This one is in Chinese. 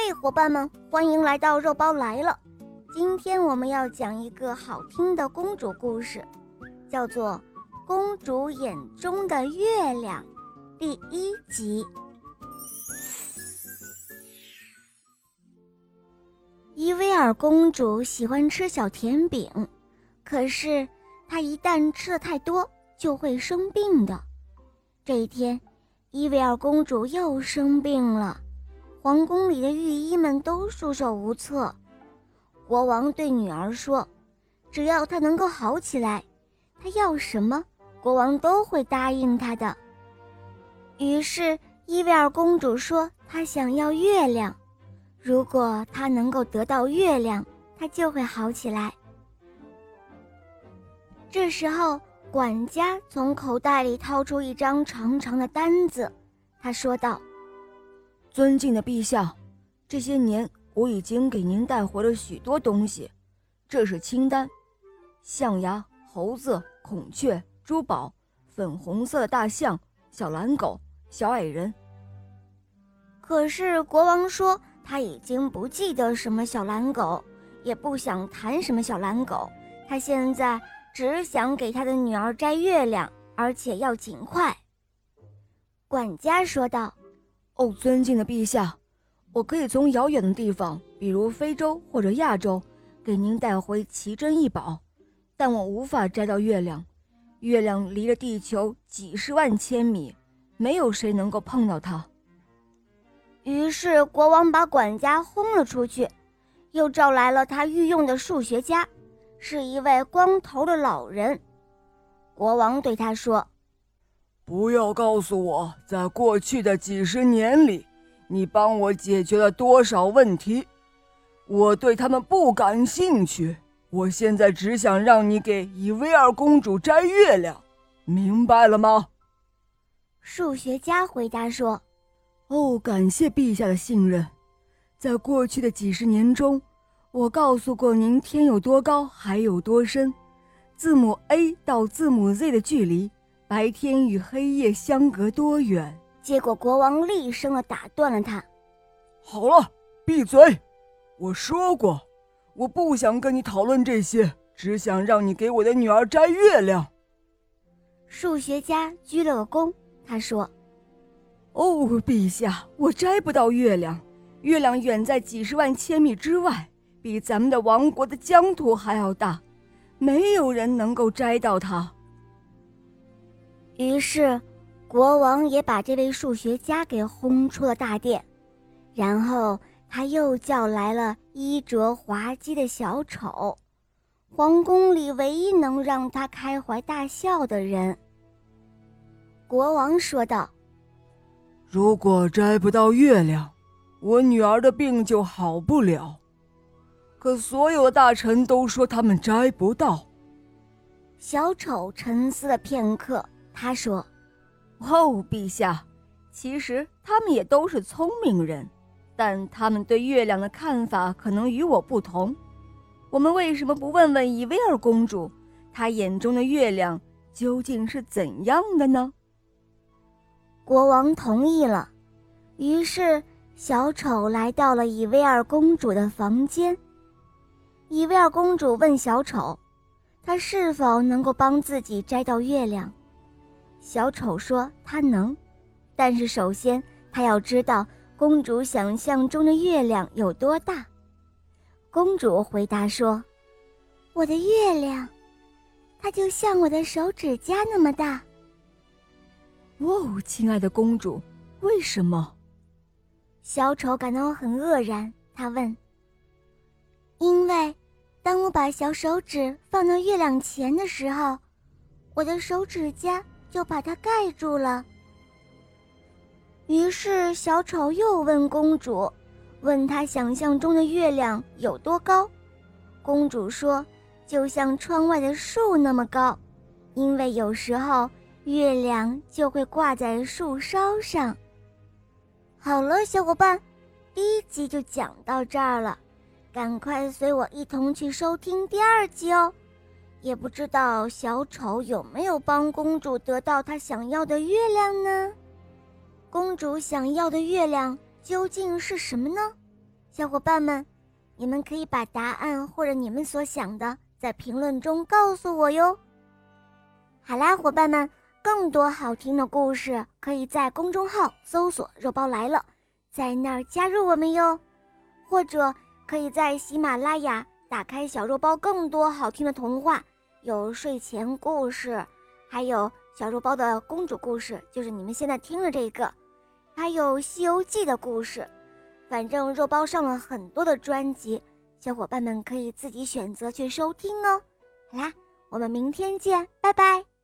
嘿，伙伴们，欢迎来到肉包来了。今天我们要讲一个好听的公主故事，叫做《公主眼中的月亮》第一集。伊维尔公主喜欢吃小甜饼，可是她一旦吃的太多，就会生病的。这一天，伊维尔公主又生病了。皇宫里的御医们都束手无策。国王对女儿说：“只要她能够好起来，她要什么，国王都会答应她的。”于是伊维尔公主说：“她想要月亮，如果她能够得到月亮，她就会好起来。”这时候，管家从口袋里掏出一张长长的单子，他说道。尊敬的陛下，这些年我已经给您带回了许多东西。这是清单：象牙、猴子、孔雀、珠宝、粉红色大象、小蓝狗、小矮人。可是国王说他已经不记得什么小蓝狗，也不想谈什么小蓝狗。他现在只想给他的女儿摘月亮，而且要尽快。管家说道。哦，尊敬的陛下，我可以从遥远的地方，比如非洲或者亚洲，给您带回奇珍异宝，但我无法摘到月亮。月亮离着地球几十万千米，没有谁能够碰到它。于是国王把管家轰了出去，又召来了他御用的数学家，是一位光头的老人。国王对他说。不要告诉我，在过去的几十年里，你帮我解决了多少问题？我对他们不感兴趣。我现在只想让你给伊薇尔公主摘月亮，明白了吗？数学家回答说：“哦，感谢陛下的信任。在过去的几十年中，我告诉过您天有多高，海有多深，字母 A 到字母 Z 的距离。”白天与黑夜相隔多远？结果国王厉声的打断了他：“好了，闭嘴！我说过，我不想跟你讨论这些，只想让你给我的女儿摘月亮。”数学家鞠了个躬，他说：“哦，陛下，我摘不到月亮，月亮远在几十万千米之外，比咱们的王国的疆土还要大，没有人能够摘到它。”于是，国王也把这位数学家给轰出了大殿，然后他又叫来了衣着滑稽的小丑，皇宫里唯一能让他开怀大笑的人。国王说道：“如果摘不到月亮，我女儿的病就好不了。可所有的大臣都说他们摘不到。”小丑沉思了片刻。他说：“哦，陛下，其实他们也都是聪明人，但他们对月亮的看法可能与我不同。我们为什么不问问伊维尔公主，她眼中的月亮究竟是怎样的呢？”国王同意了，于是小丑来到了伊维尔公主的房间。伊维尔公主问小丑：“他是否能够帮自己摘到月亮？”小丑说：“他能，但是首先他要知道公主想象中的月亮有多大。”公主回答说：“我的月亮，它就像我的手指甲那么大。”哦，亲爱的公主，为什么？小丑感到很愕然。他问：“因为，当我把小手指放到月亮前的时候，我的手指甲……”就把它盖住了。于是小丑又问公主：“问他想象中的月亮有多高？”公主说：“就像窗外的树那么高，因为有时候月亮就会挂在树梢上。”好了，小伙伴，第一集就讲到这儿了，赶快随我一同去收听第二集哦。也不知道小丑有没有帮公主得到她想要的月亮呢？公主想要的月亮究竟是什么呢？小伙伴们，你们可以把答案或者你们所想的在评论中告诉我哟。好啦，伙伴们，更多好听的故事可以在公众号搜索“肉包来了”，在那儿加入我们哟。或者可以在喜马拉雅打开小肉包，更多好听的童话，有睡前故事，还有小肉包的公主故事，就是你们现在听的这个，还有《西游记》的故事。反正肉包上了很多的专辑，小伙伴们可以自己选择去收听哦。好啦，我们明天见，拜拜。